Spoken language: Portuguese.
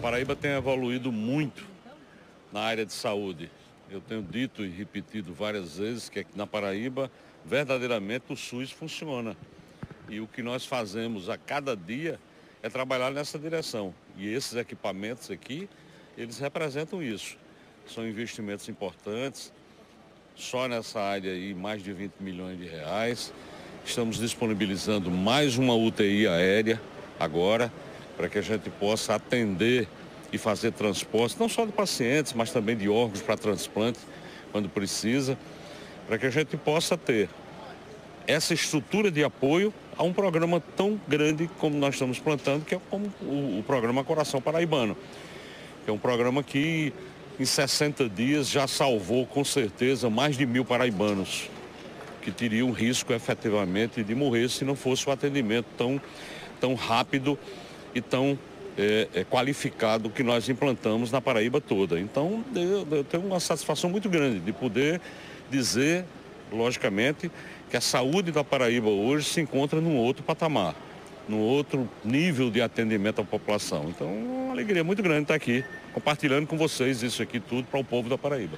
Paraíba tem evoluído muito na área de saúde. Eu tenho dito e repetido várias vezes que aqui na Paraíba, verdadeiramente o SUS funciona. E o que nós fazemos a cada dia é trabalhar nessa direção. E esses equipamentos aqui, eles representam isso. São investimentos importantes, só nessa área aí mais de 20 milhões de reais. Estamos disponibilizando mais uma UTI aérea agora, para que a gente possa atender e fazer transporte, não só de pacientes, mas também de órgãos para transplante, quando precisa, para que a gente possa ter essa estrutura de apoio a um programa tão grande como nós estamos plantando, que é como o, programa Coração Paraibano. É um programa que em 60 dias já salvou com certeza mais de mil paraibanos que teriam risco efetivamente de morrer se não fosse o atendimento tão, tão rápido e tão é, é, qualificado que nós implantamos na Paraíba toda. Então, eu, eu tenho uma satisfação muito grande de poder dizer, logicamente, que a saúde da Paraíba hoje se encontra num outro patamar, num outro nível de atendimento à população. Então, é uma alegria muito grande estar aqui compartilhando com vocês isso aqui tudo para o povo da Paraíba.